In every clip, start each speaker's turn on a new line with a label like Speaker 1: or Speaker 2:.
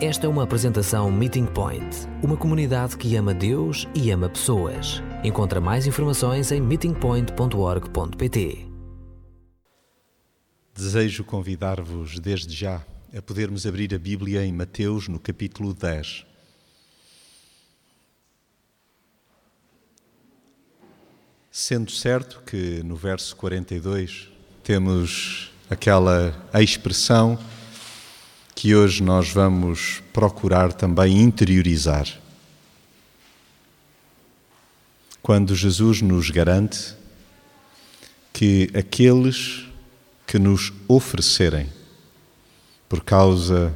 Speaker 1: Esta é uma apresentação Meeting Point, uma comunidade que ama Deus e ama pessoas. Encontra mais informações em meetingpoint.org.pt.
Speaker 2: Desejo convidar-vos desde já a podermos abrir a Bíblia em Mateus, no capítulo 10. Sendo certo que no verso 42 temos aquela expressão que hoje nós vamos procurar também interiorizar. Quando Jesus nos garante que aqueles que nos oferecerem, por causa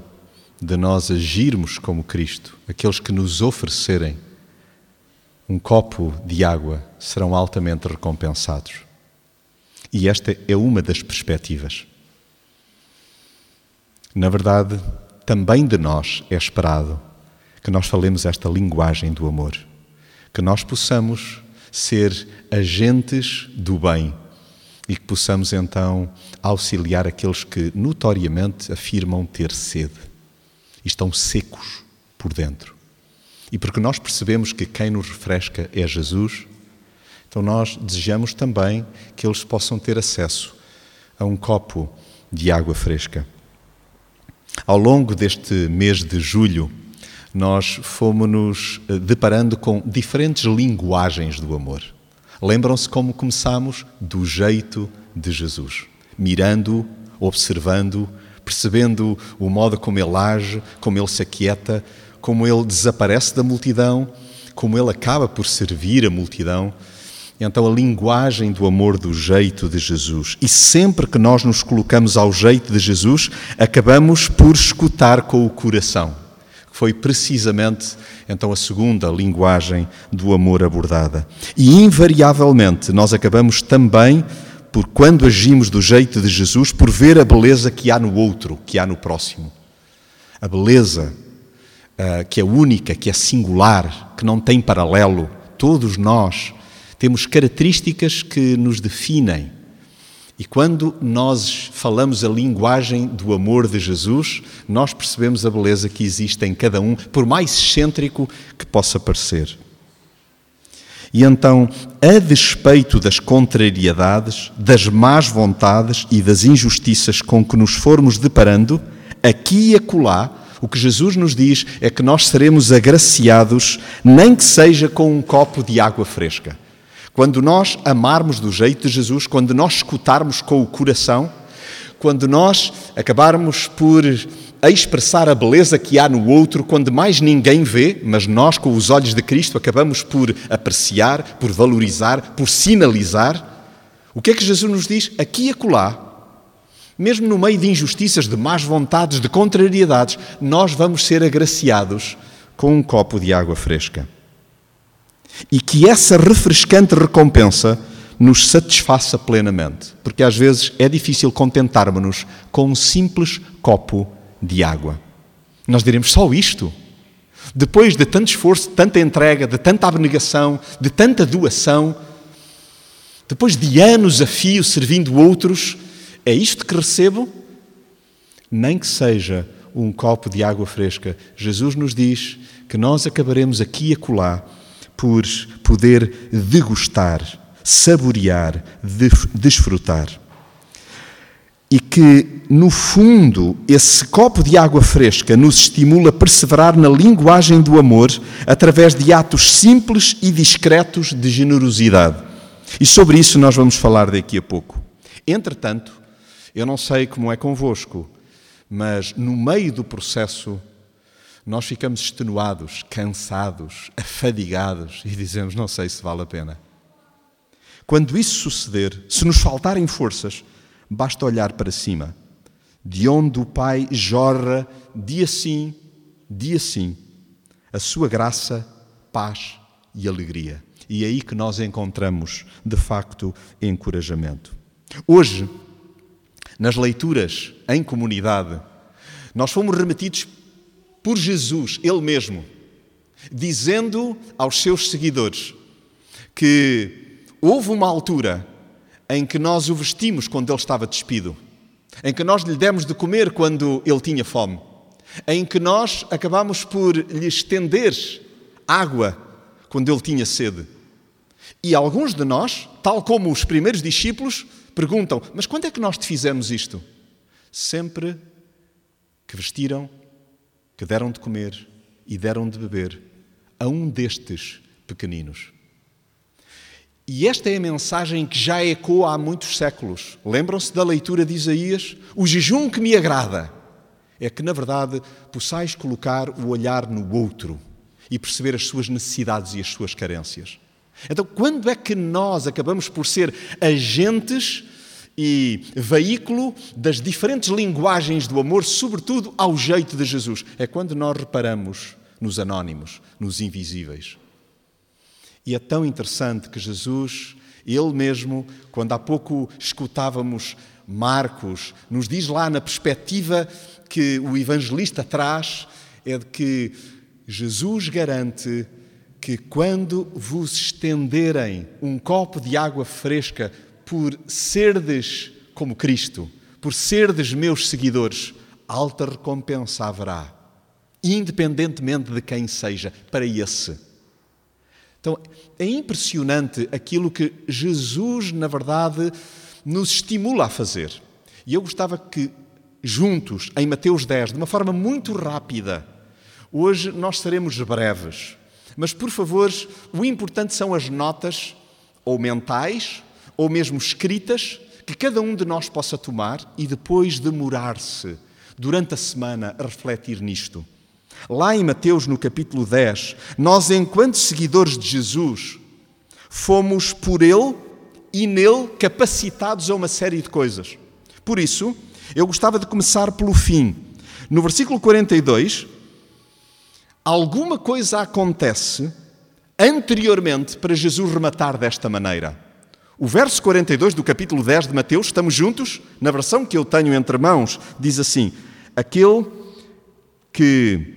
Speaker 2: de nós agirmos como Cristo, aqueles que nos oferecerem um copo de água serão altamente recompensados. E esta é uma das perspectivas. Na verdade, também de nós é esperado que nós falemos esta linguagem do amor, que nós possamos ser agentes do bem e que possamos então auxiliar aqueles que notoriamente afirmam ter sede e estão secos por dentro. E porque nós percebemos que quem nos refresca é Jesus, então nós desejamos também que eles possam ter acesso a um copo de água fresca. Ao longo deste mês de julho, nós fomos-nos eh, deparando com diferentes linguagens do amor. Lembram-se como começamos? Do jeito de Jesus. Mirando, observando, percebendo o modo como ele age, como ele se aquieta, como ele desaparece da multidão, como ele acaba por servir a multidão. Então, a linguagem do amor do jeito de Jesus. E sempre que nós nos colocamos ao jeito de Jesus, acabamos por escutar com o coração. Foi precisamente então a segunda linguagem do amor abordada. E invariavelmente nós acabamos também por quando agimos do jeito de Jesus, por ver a beleza que há no outro, que há no próximo. A beleza uh, que é única, que é singular, que não tem paralelo. Todos nós temos características que nos definem. E quando nós falamos a linguagem do amor de Jesus, nós percebemos a beleza que existe em cada um, por mais excêntrico que possa parecer. E então, a despeito das contrariedades, das más vontades e das injustiças com que nos formos deparando, aqui e acolá, o que Jesus nos diz é que nós seremos agraciados, nem que seja com um copo de água fresca. Quando nós amarmos do jeito de Jesus, quando nós escutarmos com o coração, quando nós acabarmos por expressar a beleza que há no outro, quando mais ninguém vê, mas nós, com os olhos de Cristo, acabamos por apreciar, por valorizar, por sinalizar, o que é que Jesus nos diz? Aqui e acolá, mesmo no meio de injustiças, de más vontades, de contrariedades, nós vamos ser agraciados com um copo de água fresca e que essa refrescante recompensa nos satisfaça plenamente, porque às vezes é difícil contentarmos-nos com um simples copo de água. Nós diremos só isto. Depois de tanto esforço, de tanta entrega, de tanta abnegação, de tanta doação, depois de anos a fio servindo outros, é isto que recebo? Nem que seja um copo de água fresca. Jesus nos diz que nós acabaremos aqui e acolá por poder degustar, saborear, desfrutar. E que, no fundo, esse copo de água fresca nos estimula a perseverar na linguagem do amor através de atos simples e discretos de generosidade. E sobre isso nós vamos falar daqui a pouco. Entretanto, eu não sei como é convosco, mas no meio do processo nós ficamos extenuados, cansados, afadigados e dizemos: não sei se vale a pena. Quando isso suceder, se nos faltarem forças, basta olhar para cima, de onde o Pai jorra dia sim, dia sim, a sua graça, paz e alegria. E é aí que nós encontramos, de facto, encorajamento. Hoje, nas leituras em comunidade, nós fomos remetidos por Jesus, Ele mesmo, dizendo aos seus seguidores que houve uma altura em que nós o vestimos quando ele estava despido, em que nós lhe demos de comer quando ele tinha fome, em que nós acabamos por lhe estender água quando ele tinha sede. E alguns de nós, tal como os primeiros discípulos, perguntam: Mas quando é que nós te fizemos isto? Sempre que vestiram, que deram de comer e deram de beber a um destes pequeninos. E esta é a mensagem que já ecoa há muitos séculos. Lembram-se da leitura de Isaías? O jejum que me agrada é que, na verdade, possais colocar o olhar no outro e perceber as suas necessidades e as suas carências. Então, quando é que nós acabamos por ser agentes e veículo das diferentes linguagens do amor, sobretudo ao jeito de Jesus? É quando nós reparamos nos anónimos, nos invisíveis. E é tão interessante que Jesus, ele mesmo, quando há pouco escutávamos Marcos, nos diz lá na perspectiva que o evangelista traz, é de que Jesus garante que quando vos estenderem um copo de água fresca por serdes como Cristo, por serdes meus seguidores, alta recompensa haverá, independentemente de quem seja, para esse. Então, é impressionante aquilo que Jesus, na verdade, nos estimula a fazer. E eu gostava que, juntos, em Mateus 10, de uma forma muito rápida, hoje nós seremos breves, mas, por favor, o importante são as notas, ou mentais, ou mesmo escritas, que cada um de nós possa tomar e depois demorar-se durante a semana a refletir nisto. Lá em Mateus, no capítulo 10, nós, enquanto seguidores de Jesus, fomos por Ele e nele capacitados a uma série de coisas. Por isso, eu gostava de começar pelo fim. No versículo 42, alguma coisa acontece anteriormente para Jesus rematar desta maneira. O verso 42 do capítulo 10 de Mateus, estamos juntos? Na versão que eu tenho entre mãos, diz assim: Aquele que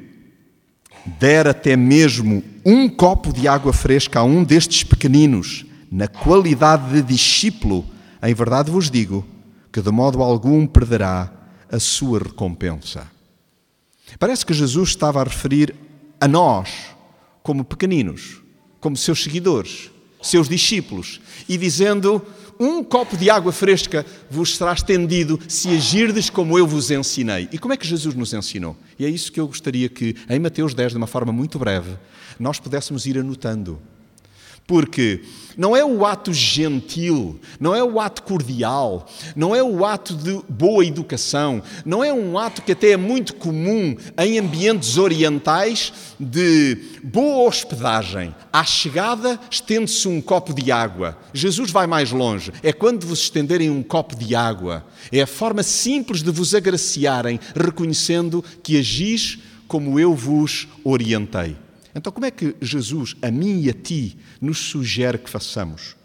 Speaker 2: der até mesmo um copo de água fresca a um destes pequeninos, na qualidade de discípulo, em verdade vos digo que de modo algum perderá a sua recompensa. Parece que Jesus estava a referir a nós, como pequeninos, como seus seguidores, seus discípulos, e dizendo: Um copo de água fresca vos será estendido se agirdes como eu vos ensinei. E como é que Jesus nos ensinou? E é isso que eu gostaria que, em Mateus 10, de uma forma muito breve, nós pudéssemos ir anotando. Porque não é o ato gentil, não é o ato cordial, não é o ato de boa educação, não é um ato que até é muito comum em ambientes orientais de boa hospedagem. À chegada, estende-se um copo de água. Jesus vai mais longe. É quando vos estenderem um copo de água. É a forma simples de vos agraciarem, reconhecendo que agis como eu vos orientei. Então, como é que Jesus, a mim e a ti, nos sugere que façamos?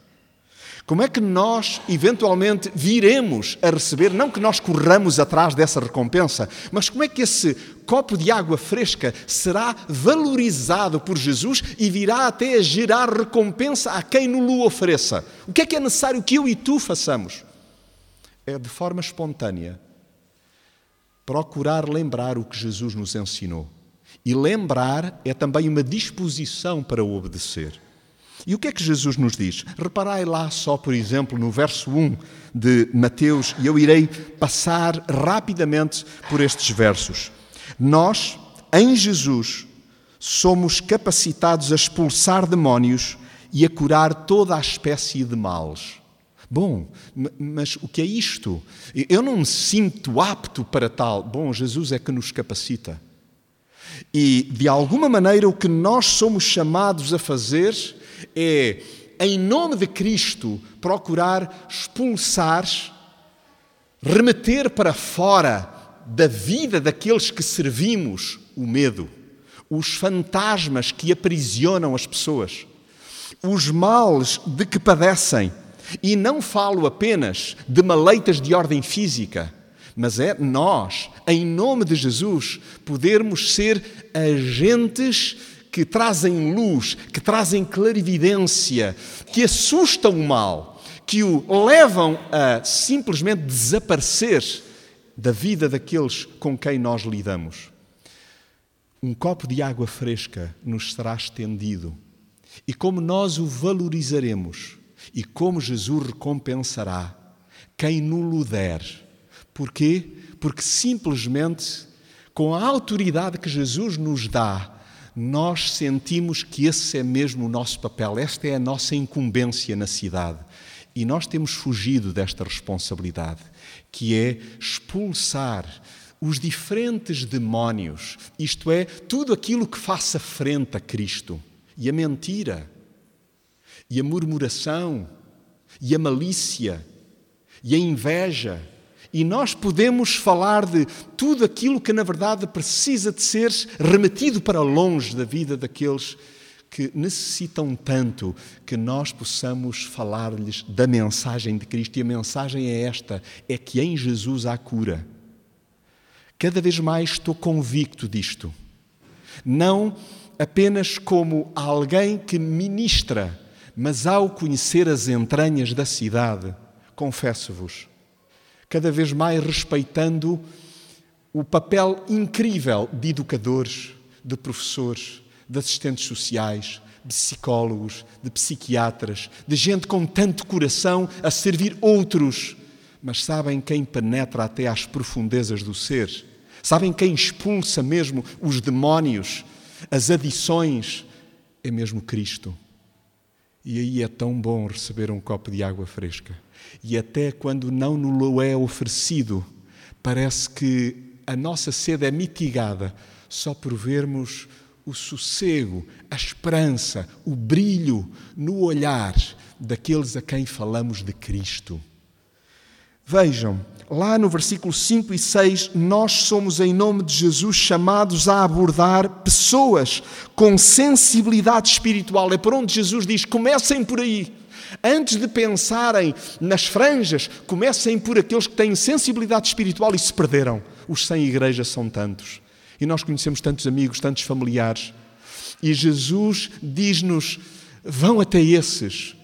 Speaker 2: Como é que nós, eventualmente, viremos a receber, não que nós corramos atrás dessa recompensa, mas como é que esse copo de água fresca será valorizado por Jesus e virá até a gerar recompensa a quem no ofereça? O que é que é necessário que eu e tu façamos? É de forma espontânea procurar lembrar o que Jesus nos ensinou e lembrar é também uma disposição para obedecer. E o que é que Jesus nos diz? Reparai lá só, por exemplo, no verso 1 de Mateus, e eu irei passar rapidamente por estes versos. Nós, em Jesus, somos capacitados a expulsar demónios e a curar toda a espécie de males. Bom, mas o que é isto? Eu não me sinto apto para tal. Bom, Jesus é que nos capacita. E, de alguma maneira, o que nós somos chamados a fazer é, em nome de Cristo, procurar expulsar, remeter para fora da vida daqueles que servimos o medo, os fantasmas que aprisionam as pessoas, os males de que padecem. E não falo apenas de maleitas de ordem física mas é nós, em nome de Jesus, podermos ser agentes que trazem luz, que trazem clarividência, que assustam o mal, que o levam a simplesmente desaparecer da vida daqueles com quem nós lidamos. um copo de água fresca nos será estendido. E como nós o valorizaremos e como Jesus recompensará quem nulo der. Porquê? Porque simplesmente, com a autoridade que Jesus nos dá, nós sentimos que esse é mesmo o nosso papel, esta é a nossa incumbência na cidade. E nós temos fugido desta responsabilidade, que é expulsar os diferentes demónios, isto é, tudo aquilo que faça frente a Cristo, e a mentira, e a murmuração, e a malícia, e a inveja. E nós podemos falar de tudo aquilo que, na verdade, precisa de ser remetido para longe da vida daqueles que necessitam tanto que nós possamos falar-lhes da mensagem de Cristo. E a mensagem é esta: é que em Jesus há cura. Cada vez mais estou convicto disto. Não apenas como alguém que ministra, mas ao conhecer as entranhas da cidade, confesso-vos, cada vez mais respeitando o papel incrível de educadores, de professores, de assistentes sociais, de psicólogos, de psiquiatras, de gente com tanto coração a servir outros. Mas sabem quem penetra até às profundezas do ser? Sabem quem expulsa mesmo os demónios, as adições? É mesmo Cristo. E aí é tão bom receber um copo de água fresca. E até quando não nos é oferecido, parece que a nossa sede é mitigada só por vermos o sossego, a esperança, o brilho no olhar daqueles a quem falamos de Cristo. Vejam, lá no versículo 5 e 6, nós somos, em nome de Jesus, chamados a abordar pessoas com sensibilidade espiritual. É por onde Jesus diz: comecem por aí. Antes de pensarem nas franjas, comecem por aqueles que têm sensibilidade espiritual e se perderam. Os sem igreja são tantos. E nós conhecemos tantos amigos, tantos familiares. E Jesus diz-nos: vão até esses.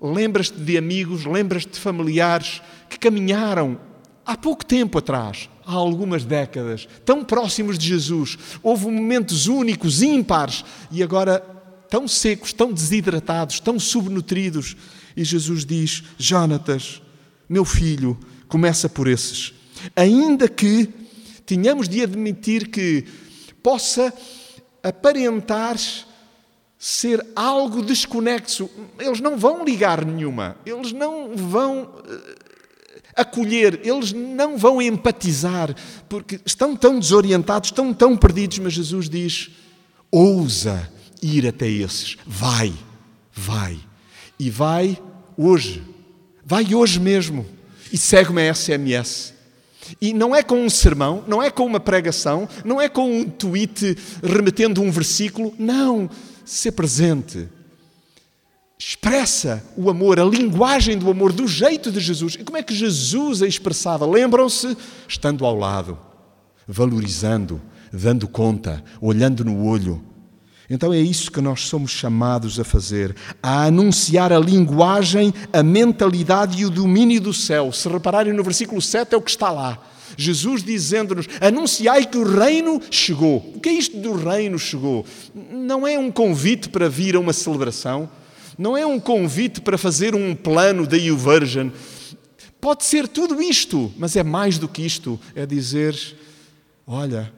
Speaker 2: Lembras-te de amigos, lembras-te de familiares que caminharam há pouco tempo atrás, há algumas décadas, tão próximos de Jesus. Houve momentos únicos, ímpares, e agora tão secos, tão desidratados, tão subnutridos. E Jesus diz: Jonatas, meu filho, começa por esses. Ainda que tenhamos de admitir que possa aparentar ser algo desconexo, eles não vão ligar nenhuma, eles não vão eh, acolher, eles não vão empatizar, porque estão tão desorientados, estão tão perdidos, mas Jesus diz: ousa ir até esses, vai, vai, e vai hoje, vai hoje mesmo, e segue-me a SMS. E não é com um sermão, não é com uma pregação, não é com um tweet remetendo um versículo, não, ser presente expressa o amor, a linguagem do amor, do jeito de Jesus. E como é que Jesus a expressava? Lembram-se? Estando ao lado, valorizando, dando conta, olhando no olho. Então é isso que nós somos chamados a fazer, a anunciar a linguagem, a mentalidade e o domínio do céu. Se repararem no versículo 7 é o que está lá. Jesus dizendo-nos: anunciai que o reino chegou. O que é isto do reino chegou? Não é um convite para vir a uma celebração não é um convite para fazer um plano da YouVersion. Pode ser tudo isto, mas é mais do que isto. É dizer: olha,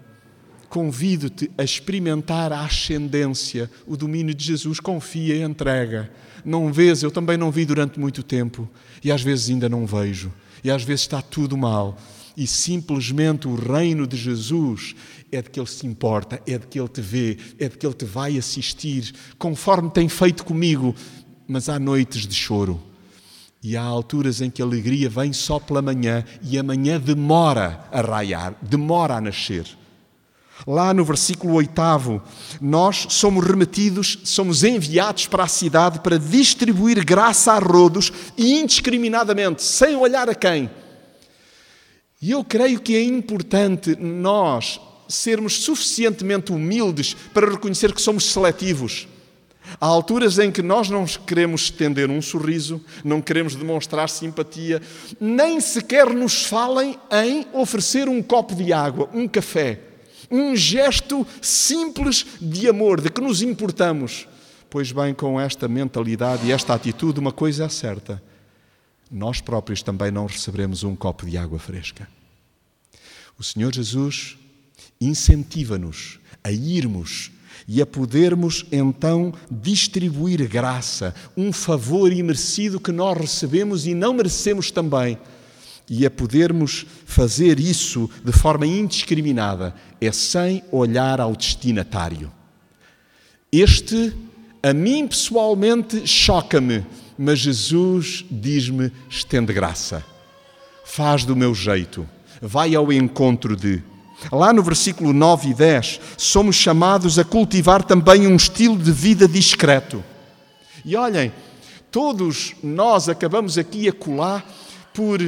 Speaker 2: convido-te a experimentar a ascendência, o domínio de Jesus. Confia e entrega. Não vês, eu também não vi durante muito tempo. E às vezes ainda não vejo. E às vezes está tudo mal. E simplesmente o reino de Jesus é de que Ele se importa, é de que Ele te vê, é de que Ele te vai assistir, conforme tem feito comigo. Mas há noites de choro. E há alturas em que a alegria vem só pela manhã e amanhã demora a raiar, demora a nascer. Lá no versículo 8, nós somos remetidos, somos enviados para a cidade para distribuir graça a rodos e indiscriminadamente, sem olhar a quem. E eu creio que é importante nós sermos suficientemente humildes para reconhecer que somos seletivos. Há alturas em que nós não queremos estender um sorriso, não queremos demonstrar simpatia, nem sequer nos falem em oferecer um copo de água, um café. Um gesto simples de amor, de que nos importamos. Pois bem, com esta mentalidade e esta atitude, uma coisa é certa: nós próprios também não receberemos um copo de água fresca. O Senhor Jesus incentiva-nos a irmos e a podermos então distribuir graça, um favor imerecido que nós recebemos e não merecemos também. E a podermos fazer isso de forma indiscriminada, é sem olhar ao destinatário. Este, a mim pessoalmente, choca-me, mas Jesus diz-me: estende graça, faz do meu jeito, vai ao encontro de. Lá no versículo 9 e 10, somos chamados a cultivar também um estilo de vida discreto. E olhem, todos nós acabamos aqui a colar por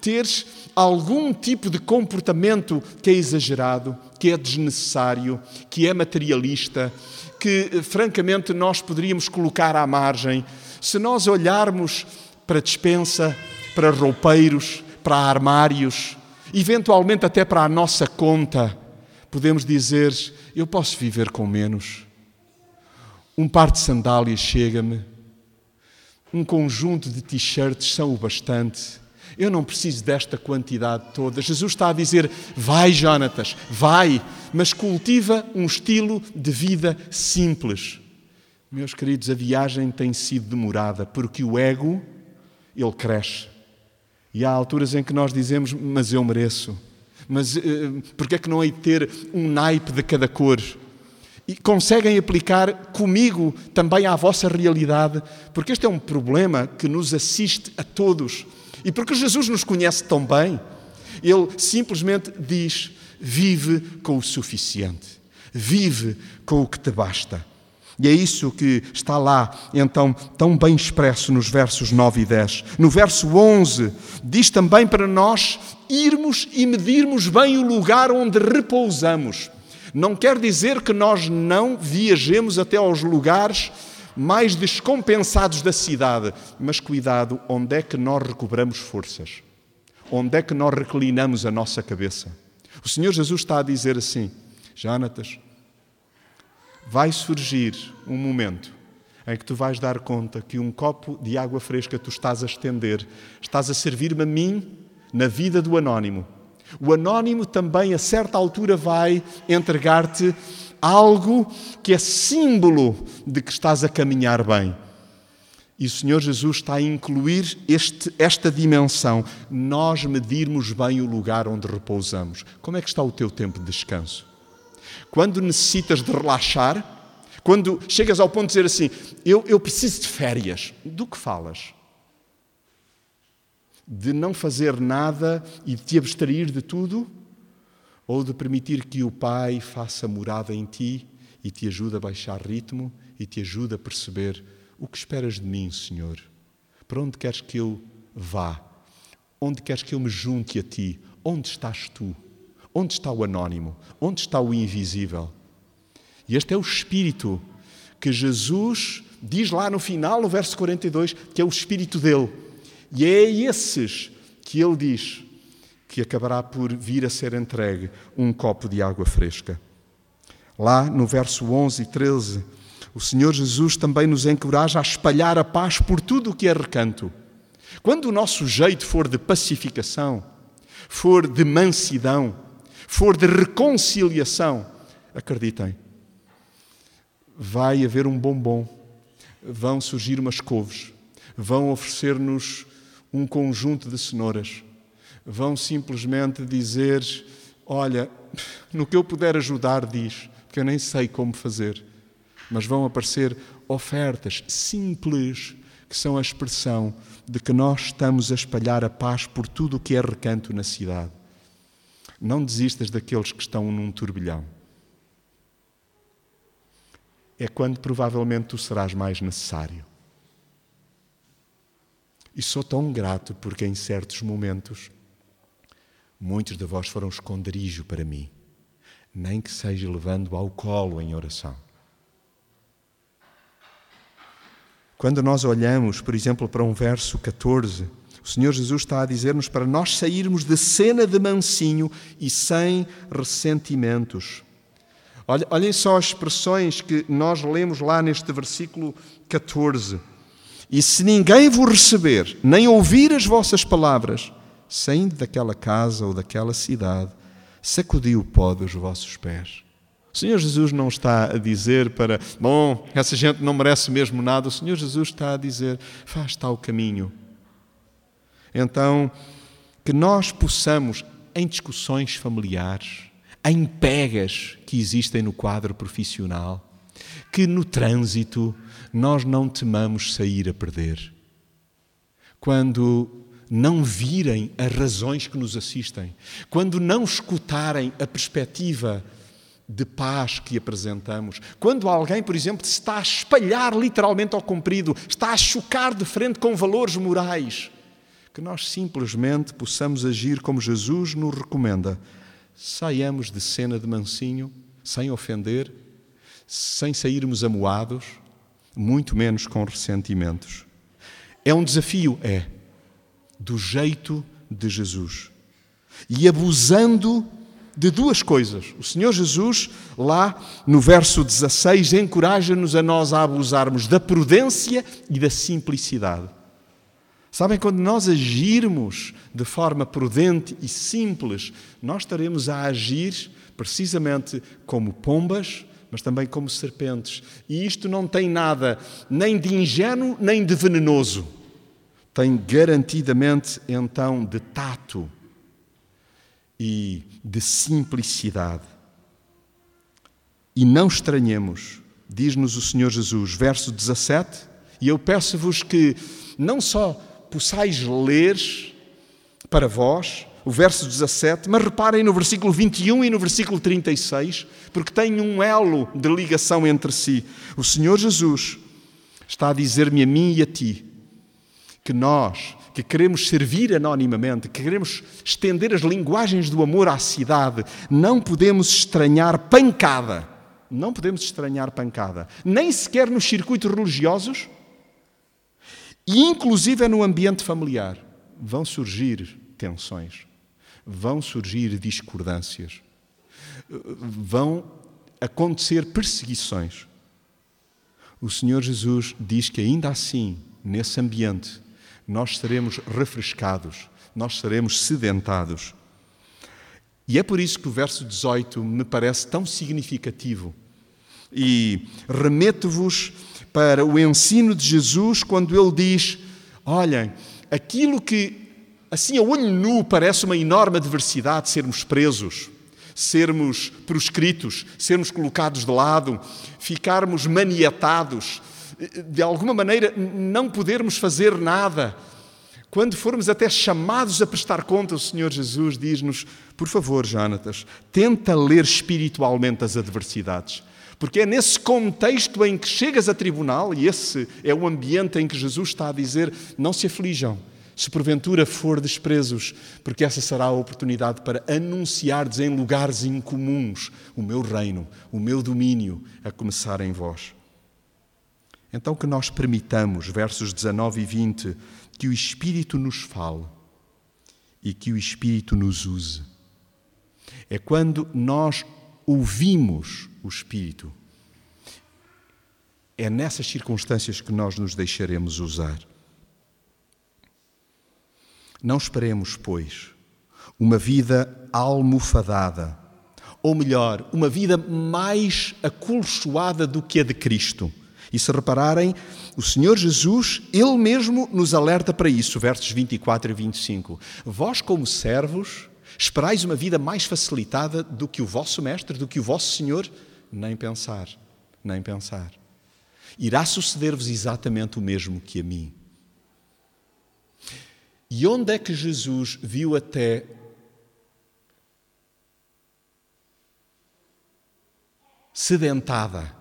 Speaker 2: ter algum tipo de comportamento que é exagerado, que é desnecessário, que é materialista, que francamente nós poderíamos colocar à margem. Se nós olharmos para dispensa, para roupeiros, para armários, eventualmente até para a nossa conta, podemos dizer: eu posso viver com menos. Um par de sandálias chega-me, um conjunto de t-shirts são o bastante. Eu não preciso desta quantidade toda. Jesus está a dizer: vai, Jonatas, vai, mas cultiva um estilo de vida simples. Meus queridos, a viagem tem sido demorada porque o ego, ele cresce. E há alturas em que nós dizemos, mas eu mereço. Mas uh, porque é que não hei de ter um naipe de cada cor? E conseguem aplicar comigo também à vossa realidade, porque este é um problema que nos assiste a todos. E porque Jesus nos conhece tão bem, ele simplesmente diz: vive com o suficiente, vive com o que te basta. E é isso que está lá, então, tão bem expresso nos versos 9 e 10. No verso 11, diz também para nós irmos e medirmos bem o lugar onde repousamos. Não quer dizer que nós não viajemos até aos lugares mais descompensados da cidade, mas cuidado, onde é que nós recobramos forças? Onde é que nós reclinamos a nossa cabeça? O Senhor Jesus está a dizer assim: Jonatas, vai surgir um momento em que tu vais dar conta que um copo de água fresca tu estás a estender, estás a servir-me a mim na vida do anónimo. O anónimo também, a certa altura, vai entregar-te algo que é símbolo de que estás a caminhar bem. E o Senhor Jesus está a incluir este, esta dimensão, nós medirmos bem o lugar onde repousamos. Como é que está o teu tempo de descanso? Quando necessitas de relaxar, quando chegas ao ponto de dizer assim, eu, eu preciso de férias, do que falas? De não fazer nada e de te abstrair de tudo? Ou de permitir que o Pai faça morada em ti e te ajude a baixar ritmo e te ajude a perceber o que esperas de mim, Senhor? Para onde queres que eu vá? Onde queres que eu me junte a ti? Onde estás tu? Onde está o anónimo? Onde está o invisível? E este é o espírito que Jesus diz lá no final, no verso 42, que é o espírito dele. E é a esses que ele diz que acabará por vir a ser entregue um copo de água fresca. Lá no verso 11 e 13, o Senhor Jesus também nos encoraja a espalhar a paz por tudo o que é recanto. Quando o nosso jeito for de pacificação, for de mansidão, for de reconciliação, acreditem, vai haver um bombom, vão surgir umas couves, vão oferecer-nos um conjunto de cenouras, vão simplesmente dizer: Olha, no que eu puder ajudar, diz, porque eu nem sei como fazer, mas vão aparecer ofertas simples que são a expressão de que nós estamos a espalhar a paz por tudo o que é recanto na cidade. Não desistas daqueles que estão num turbilhão. É quando provavelmente tu serás mais necessário. E sou tão grato porque em certos momentos muitos de vós foram esconderijo para mim, nem que seja levando ao colo em oração. Quando nós olhamos, por exemplo, para um verso 14, o Senhor Jesus está a dizer-nos para nós sairmos de cena de mansinho e sem ressentimentos. Olhem só as expressões que nós lemos lá neste versículo 14. E se ninguém vos receber, nem ouvir as vossas palavras, saindo daquela casa ou daquela cidade, sacudi o pó dos vossos pés. O Senhor Jesus não está a dizer para, bom, essa gente não merece mesmo nada. O Senhor Jesus está a dizer, faz tal caminho. Então, que nós possamos, em discussões familiares, em pegas que existem no quadro profissional, que no trânsito nós não temamos sair a perder. Quando não virem as razões que nos assistem, quando não escutarem a perspectiva de paz que apresentamos, quando alguém, por exemplo, se está a espalhar literalmente ao comprido, está a chocar de frente com valores morais, que nós simplesmente possamos agir como Jesus nos recomenda. Saiamos de cena de mansinho, sem ofender, sem sairmos amoados, muito menos com ressentimentos. É um desafio, é, do jeito de Jesus. E abusando de duas coisas. O Senhor Jesus, lá no verso 16, encoraja-nos a nós a abusarmos da prudência e da simplicidade. Sabem, quando nós agirmos de forma prudente e simples, nós estaremos a agir precisamente como pombas, mas também como serpentes. E isto não tem nada nem de ingênuo nem de venenoso. Tem garantidamente então de tato e de simplicidade. E não estranhemos, diz-nos o Senhor Jesus, verso 17, e eu peço-vos que não só possais ler para vós, o verso 17, mas reparem no versículo 21 e no versículo 36, porque tem um elo de ligação entre si. O Senhor Jesus está a dizer-me a mim e a ti que nós, que queremos servir anonimamente, que queremos estender as linguagens do amor à cidade, não podemos estranhar pancada. Não podemos estranhar pancada. Nem sequer nos circuitos religiosos e, inclusive, no ambiente familiar. Vão surgir tensões vão surgir discordâncias, vão acontecer perseguições. O Senhor Jesus diz que ainda assim, nesse ambiente, nós seremos refrescados, nós seremos sedentados. E é por isso que o verso 18 me parece tão significativo. E remeto-vos para o ensino de Jesus quando ele diz: Olhem, aquilo que assim a olho nu parece uma enorme adversidade sermos presos, sermos proscritos, sermos colocados de lado, ficarmos maniatados, de alguma maneira não podermos fazer nada. Quando formos até chamados a prestar conta, o Senhor Jesus diz-nos: por favor, Jonatas, tenta ler espiritualmente as adversidades. Porque é nesse contexto em que chegas a tribunal, e esse é o ambiente em que Jesus está a dizer: não se aflijam, se porventura for despresos, porque essa será a oportunidade para anunciardes em lugares incomuns o meu reino, o meu domínio, a começar em vós. Então que nós permitamos, versos 19 e 20, que o Espírito nos fale e que o Espírito nos use. É quando nós ouvimos o Espírito. É nessas circunstâncias que nós nos deixaremos usar. Não esperemos, pois, uma vida almofadada, ou melhor, uma vida mais acolchoada do que a de Cristo. E se repararem, o Senhor Jesus, Ele mesmo nos alerta para isso, versos 24 e 25. Vós, como servos, esperais uma vida mais facilitada do que o vosso Mestre, do que o vosso Senhor? Nem pensar, nem pensar. Irá suceder-vos exatamente o mesmo que a mim. E onde é que Jesus viu até sedentada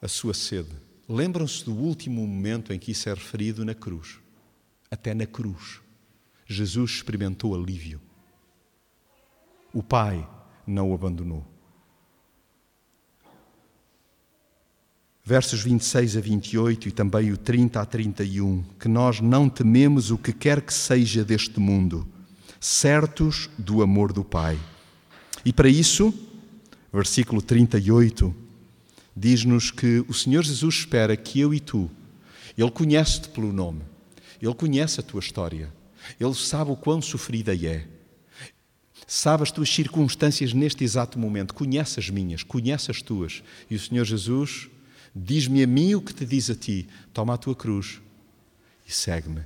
Speaker 2: a sua sede? Lembram-se do último momento em que isso é referido na cruz. Até na cruz. Jesus experimentou alívio. O Pai não o abandonou. versos 26 a 28 e também o 30 a 31, que nós não tememos o que quer que seja deste mundo, certos do amor do Pai. E para isso, versículo 38, diz-nos que o Senhor Jesus espera que eu e tu, Ele conhece-te pelo nome, Ele conhece a tua história, Ele sabe o quão sofrida é, sabe as tuas circunstâncias neste exato momento, conhece as minhas, conhece as tuas. E o Senhor Jesus diz-me a mim o que te diz a ti: toma a tua cruz e segue-me.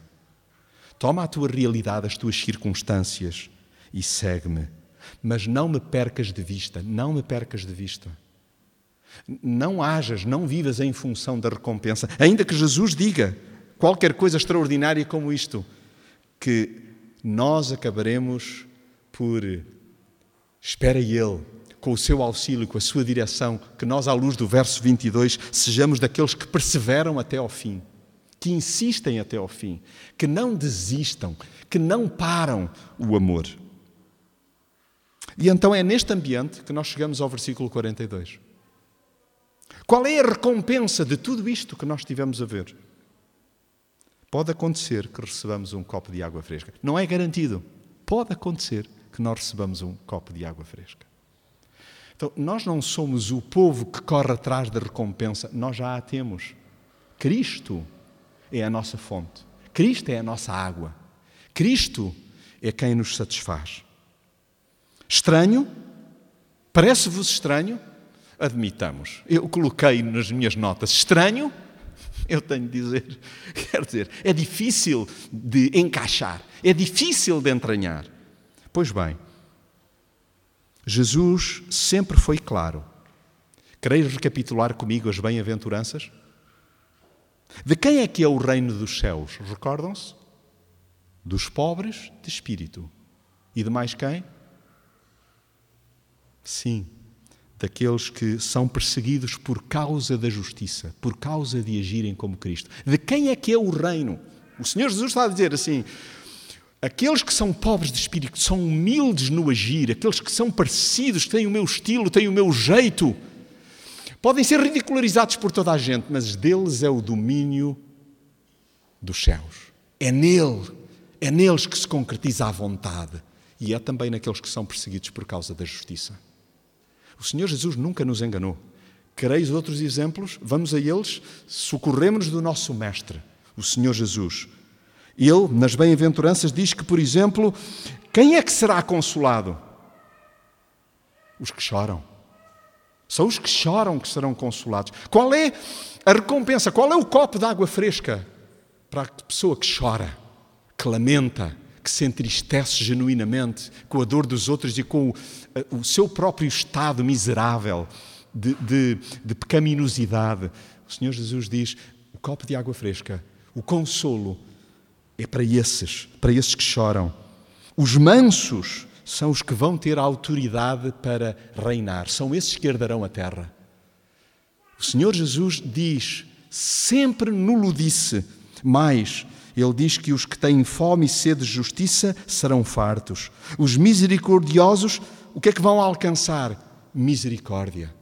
Speaker 2: Toma a tua realidade, as tuas circunstâncias e segue-me. Mas não me percas de vista, não me percas de vista. Não hajas, não vivas em função da recompensa. Ainda que Jesus diga qualquer coisa extraordinária como isto, que nós acabaremos por, espera Ele, com o seu auxílio, com a sua direção, que nós, à luz do verso 22, sejamos daqueles que perseveram até ao fim que insistem até ao fim, que não desistam, que não param o amor. E então é neste ambiente que nós chegamos ao versículo 42. Qual é a recompensa de tudo isto que nós tivemos a ver? Pode acontecer que recebamos um copo de água fresca. Não é garantido. Pode acontecer que nós recebamos um copo de água fresca. Então, nós não somos o povo que corre atrás da recompensa, nós já a temos. Cristo é a nossa fonte. Cristo é a nossa água. Cristo é quem nos satisfaz. Estranho? Parece-vos estranho? Admitamos. Eu coloquei nas minhas notas estranho. Eu tenho de dizer, quer dizer, é difícil de encaixar, é difícil de entranhar. Pois bem, Jesus sempre foi claro. Quereis recapitular comigo as bem-aventuranças? De quem é que é o reino dos céus? Recordam-se? Dos pobres de espírito. E de mais quem? Sim, daqueles que são perseguidos por causa da justiça, por causa de agirem como Cristo. De quem é que é o reino? O Senhor Jesus está a dizer assim: aqueles que são pobres de espírito, são humildes no agir, aqueles que são parecidos, têm o meu estilo, têm o meu jeito Podem ser ridicularizados por toda a gente, mas deles é o domínio dos céus. É nele, é neles que se concretiza a vontade. E é também naqueles que são perseguidos por causa da justiça. O Senhor Jesus nunca nos enganou. Quereis outros exemplos? Vamos a eles. Socorremos-nos do nosso Mestre, o Senhor Jesus. Ele, nas bem-aventuranças, diz que, por exemplo, quem é que será consolado? Os que choram. São os que choram que serão consolados. Qual é a recompensa? Qual é o copo de água fresca para a pessoa que chora, que lamenta, que se entristece genuinamente com a dor dos outros e com o, o seu próprio estado miserável de, de, de pecaminosidade? O Senhor Jesus diz: o copo de água fresca, o consolo, é para esses, para esses que choram. Os mansos são os que vão ter autoridade para reinar, são esses que herdarão a terra. O Senhor Jesus diz, sempre nulo disse, mas ele diz que os que têm fome e sede de justiça serão fartos. Os misericordiosos, o que é que vão alcançar? Misericórdia.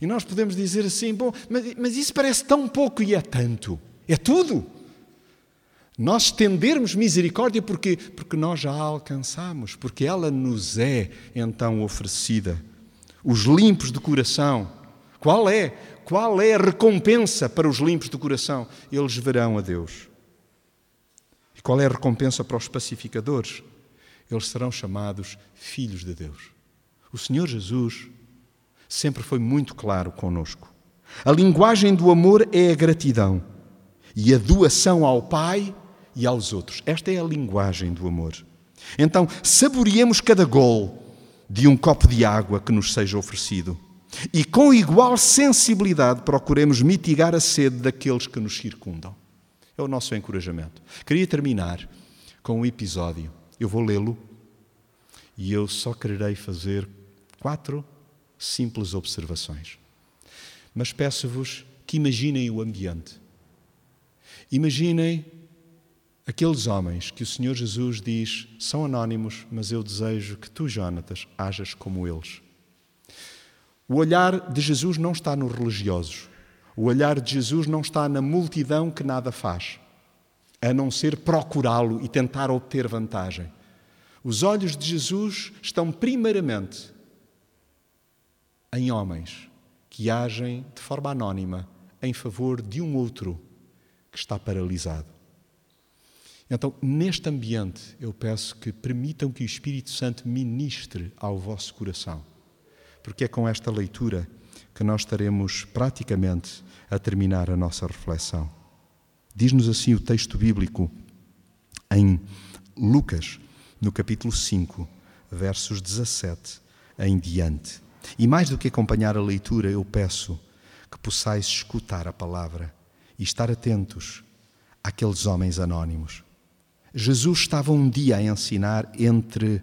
Speaker 2: E nós podemos dizer assim, bom, mas, mas isso parece tão pouco e é tanto. É tudo. Nós estendermos misericórdia porque, porque nós já a alcançamos, porque ela nos é então oferecida. Os limpos de coração, qual é? Qual é a recompensa para os limpos de coração? Eles verão a Deus. Qual é a recompensa para os pacificadores? Eles serão chamados filhos de Deus. O Senhor Jesus sempre foi muito claro conosco. A linguagem do amor é a gratidão e a doação ao Pai e aos outros. Esta é a linguagem do amor. Então, saboreemos cada gol de um copo de água que nos seja oferecido e com igual sensibilidade procuremos mitigar a sede daqueles que nos circundam. É o nosso encorajamento. Queria terminar com um episódio. Eu vou lê-lo e eu só quererei fazer quatro simples observações. Mas peço-vos que imaginem o ambiente. Imaginem Aqueles homens que o Senhor Jesus diz são anónimos, mas eu desejo que tu, Jonatas, hajas como eles. O olhar de Jesus não está nos religiosos. O olhar de Jesus não está na multidão que nada faz, a não ser procurá-lo e tentar obter vantagem. Os olhos de Jesus estão primeiramente em homens que agem de forma anónima em favor de um outro que está paralisado. Então, neste ambiente, eu peço que permitam que o Espírito Santo ministre ao vosso coração, porque é com esta leitura que nós estaremos praticamente a terminar a nossa reflexão. Diz-nos assim o texto bíblico em Lucas, no capítulo 5, versos 17 em diante. E mais do que acompanhar a leitura, eu peço que possais escutar a palavra e estar atentos àqueles homens anónimos. Jesus estava um dia a ensinar entre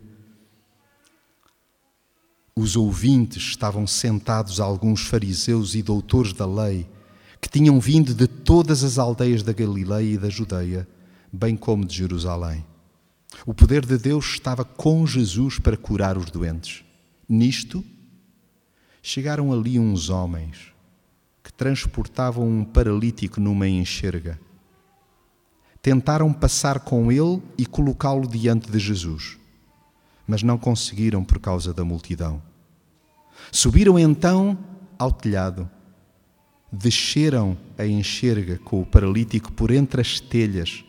Speaker 2: os ouvintes, estavam sentados alguns fariseus e doutores da lei que tinham vindo de todas as aldeias da Galileia e da Judeia, bem como de Jerusalém. O poder de Deus estava com Jesus para curar os doentes. Nisto, chegaram ali uns homens que transportavam um paralítico numa enxerga. Tentaram passar com ele e colocá-lo diante de Jesus, mas não conseguiram por causa da multidão. Subiram então ao telhado, desceram a enxerga com o paralítico por entre as telhas,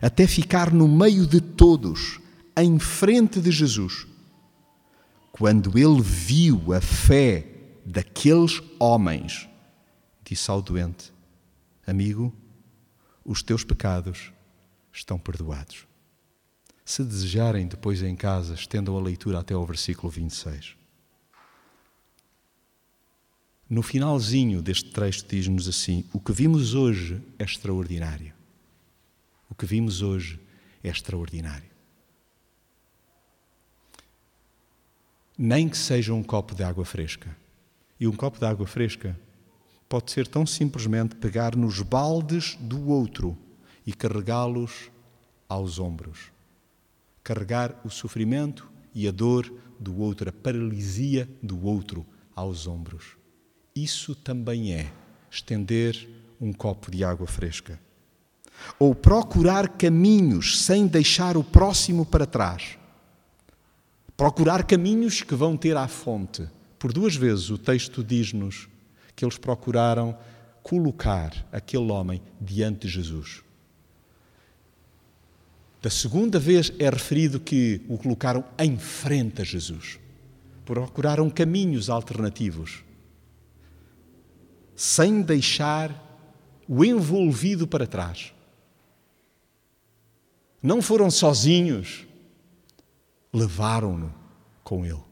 Speaker 2: até ficar no meio de todos, em frente de Jesus. Quando ele viu a fé daqueles homens, disse ao doente: Amigo, os teus pecados estão perdoados. Se desejarem, depois em casa, estendam a leitura até ao versículo 26. No finalzinho deste trecho diz-nos assim: O que vimos hoje é extraordinário. O que vimos hoje é extraordinário. Nem que seja um copo de água fresca. E um copo de água fresca pode ser tão simplesmente pegar nos baldes do outro e carregá-los aos ombros. Carregar o sofrimento e a dor do outro, a paralisia do outro aos ombros. Isso também é estender um copo de água fresca. Ou procurar caminhos sem deixar o próximo para trás. Procurar caminhos que vão ter à fonte por duas vezes o texto diz-nos que eles procuraram colocar aquele homem diante de Jesus. Da segunda vez é referido que o colocaram em frente a Jesus. Procuraram caminhos alternativos, sem deixar o envolvido para trás. Não foram sozinhos, levaram-no com ele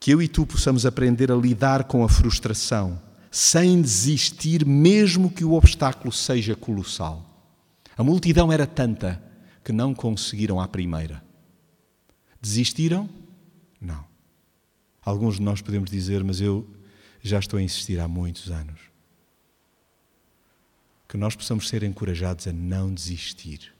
Speaker 2: que eu e tu possamos aprender a lidar com a frustração, sem desistir, mesmo que o obstáculo seja colossal. A multidão era tanta que não conseguiram à primeira. Desistiram? Não. Alguns de nós podemos dizer, mas eu já estou a insistir há muitos anos. Que nós possamos ser encorajados a não desistir,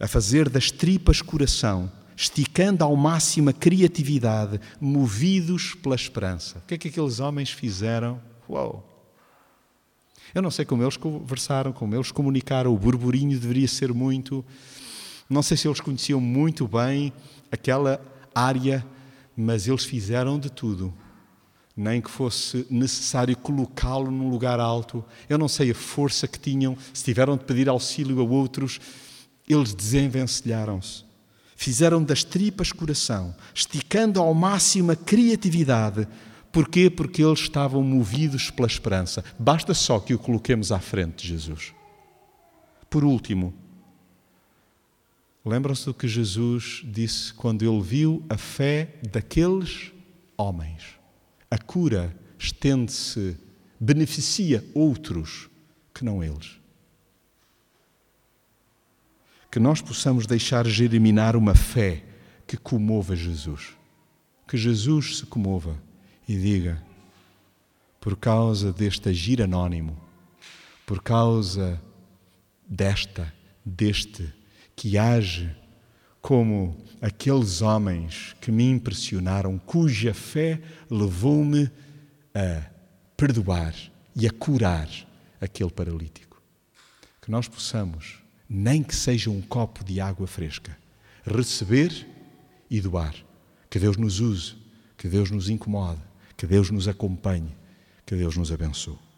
Speaker 2: a fazer das tripas coração esticando ao máximo a criatividade, movidos pela esperança. O que é que aqueles homens fizeram? Uau! Eu não sei como eles conversaram, como eles comunicaram, o burburinho deveria ser muito. Não sei se eles conheciam muito bem aquela área, mas eles fizeram de tudo. Nem que fosse necessário colocá-lo num lugar alto. Eu não sei a força que tinham, se tiveram de pedir auxílio a outros, eles desenvencilharam-se fizeram das tripas coração, esticando ao máximo a criatividade. Porquê? Porque eles estavam movidos pela esperança. Basta só que o coloquemos à frente de Jesus. Por último, lembram-se do que Jesus disse quando ele viu a fé daqueles homens. A cura estende-se, beneficia outros que não eles que nós possamos deixar germinar uma fé que comova Jesus. Que Jesus se comova e diga: por causa deste agir anónimo, por causa desta, deste, que age como aqueles homens que me impressionaram, cuja fé levou-me a perdoar e a curar aquele paralítico. Que nós possamos nem que seja um copo de água fresca. Receber e doar. Que Deus nos use, que Deus nos incomode, que Deus nos acompanhe, que Deus nos abençoe.